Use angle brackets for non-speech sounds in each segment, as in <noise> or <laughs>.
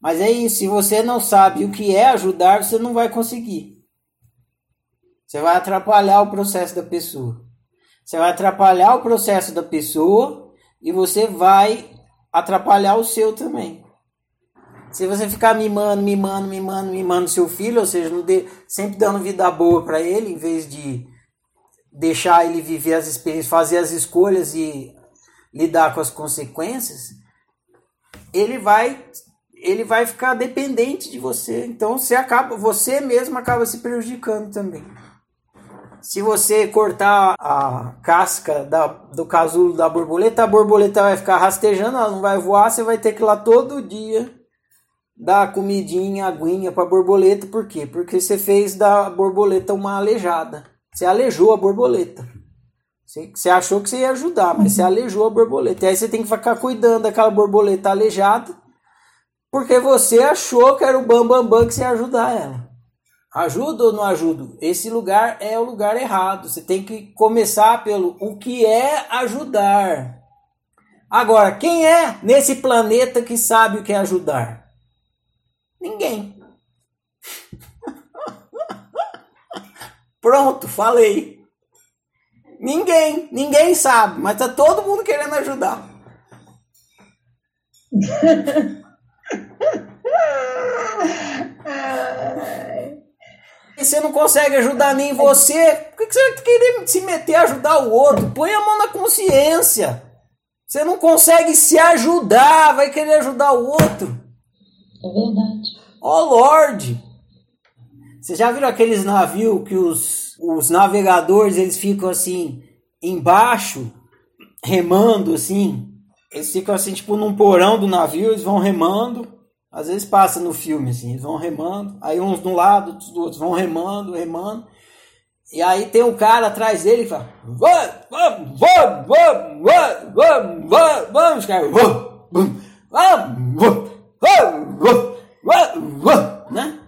Mas é isso, se você não sabe o que é ajudar, você não vai conseguir. Você vai atrapalhar o processo da pessoa. Você vai atrapalhar o processo da pessoa e você vai atrapalhar o seu também. Se você ficar mimando, mimando, mimando, mimando seu filho, ou seja, dê, sempre dando vida boa para ele, em vez de deixar ele viver as experiências, fazer as escolhas e lidar com as consequências, ele vai ele vai ficar dependente de você. Então você acaba, você mesmo acaba se prejudicando também. Se você cortar a casca da, do casulo da borboleta, a borboleta vai ficar rastejando, ela não vai voar, você vai ter que ir lá todo dia dar comidinha, aguinha para borboleta. Por quê? Porque você fez da borboleta uma aleijada. Você aleijou a borboleta. Você, você achou que você ia ajudar, mas você aleijou a borboleta. E aí você tem que ficar cuidando daquela borboleta aleijada, porque você achou que era o bambambam bam, bam, que você ia ajudar ela. Ajuda ou não ajuda? Esse lugar é o lugar errado. Você tem que começar pelo o que é ajudar. Agora, quem é nesse planeta que sabe o que é ajudar? Ninguém. <laughs> Pronto, falei. Ninguém, ninguém sabe, mas tá todo mundo querendo ajudar. <laughs> E você não consegue ajudar nem você. Por que você vai querer se meter a ajudar o outro? Põe a mão na consciência. Você não consegue se ajudar, vai querer ajudar o outro. É verdade. Ó oh, Lorde! Você já viram aqueles navios que os, os navegadores eles ficam assim embaixo, remando assim? Eles ficam assim, tipo, num porão do navio, eles vão remando. Às vezes passa no filme, assim, eles vão remando, aí uns de um lado, outros do outro, vão remando, remando. E aí tem um cara atrás dele que fala: Vamos, vamos, vamos, vamos, vamos, cara, vamos, vamos, vamos, vamos, vamos, vamos, né?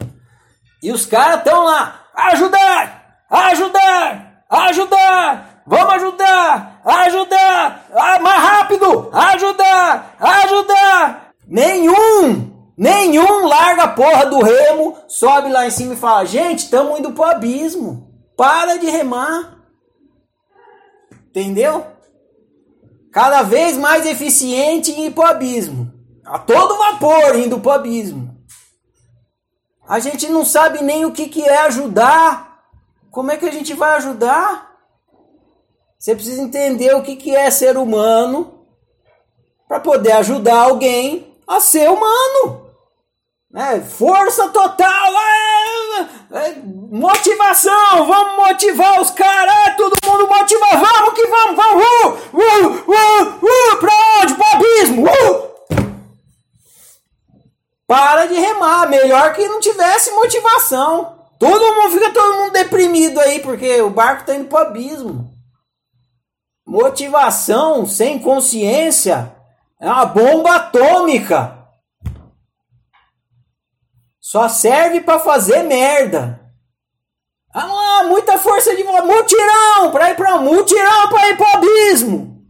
E os caras estão lá: ajudar, ajudar, ajudar, ajudar, ah, mais rápido, ajudar, ajudar. Nenhum Nenhum larga a porra do remo, sobe lá em cima e fala: gente, estamos indo pro abismo. Para de remar. Entendeu? Cada vez mais eficiente em ir pro abismo. A todo vapor indo pro abismo. A gente não sabe nem o que, que é ajudar. Como é que a gente vai ajudar? Você precisa entender o que, que é ser humano para poder ajudar alguém a ser humano. Né? Força total, é, motivação, vamos motivar os caras, é, todo mundo motiva, vamos que vamos, vamos, uh, uh, uh, uh, pra onde? Pro abismo, uh. Para de remar, melhor que não tivesse motivação. Todo mundo fica todo mundo deprimido aí, porque o barco tá indo pro abismo. Motivação sem consciência é uma bomba atômica. Só serve para fazer merda. Ah, muita força de mutirão para ir para mutirão para ir para abismo.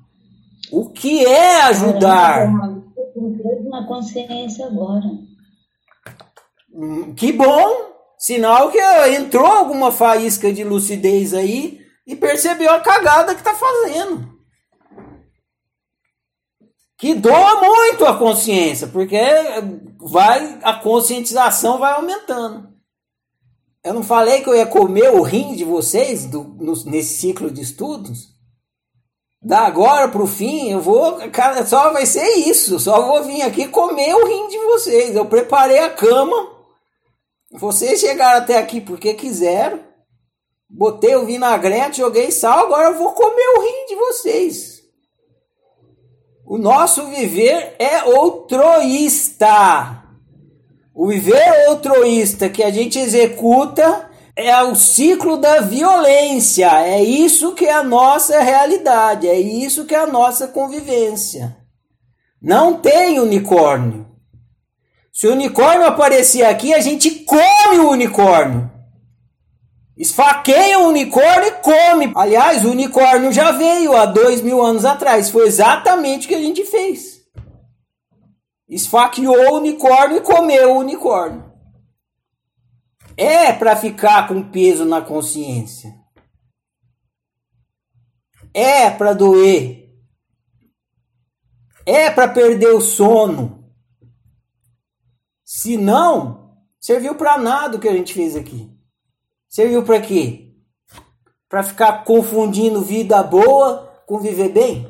O que é ajudar? Na consciência agora. Hum, que bom, sinal que entrou alguma faísca de lucidez aí e percebeu a cagada que tá fazendo que doa muito a consciência, porque vai a conscientização vai aumentando. Eu não falei que eu ia comer o rim de vocês do, no, nesse ciclo de estudos? Da agora para o fim, eu vou. Cara, só vai ser isso. Só vou vir aqui comer o rim de vocês. Eu preparei a cama. Vocês chegaram até aqui porque quiseram. Botei o vinagrete, joguei sal. Agora eu vou comer o rim de vocês. O nosso viver é outroísta. O viver outroísta que a gente executa é o ciclo da violência. É isso que é a nossa realidade, é isso que é a nossa convivência. Não tem unicórnio. Se o unicórnio aparecer aqui, a gente come o unicórnio. Esfaqueia o unicórnio e come. Aliás, o unicórnio já veio há dois mil anos atrás. Foi exatamente o que a gente fez. esfaqueou o unicórnio e comeu o unicórnio. É para ficar com peso na consciência. É para doer. É para perder o sono. Se não, serviu para nada o que a gente fez aqui. Serviu para quê? Para ficar confundindo vida boa com viver bem?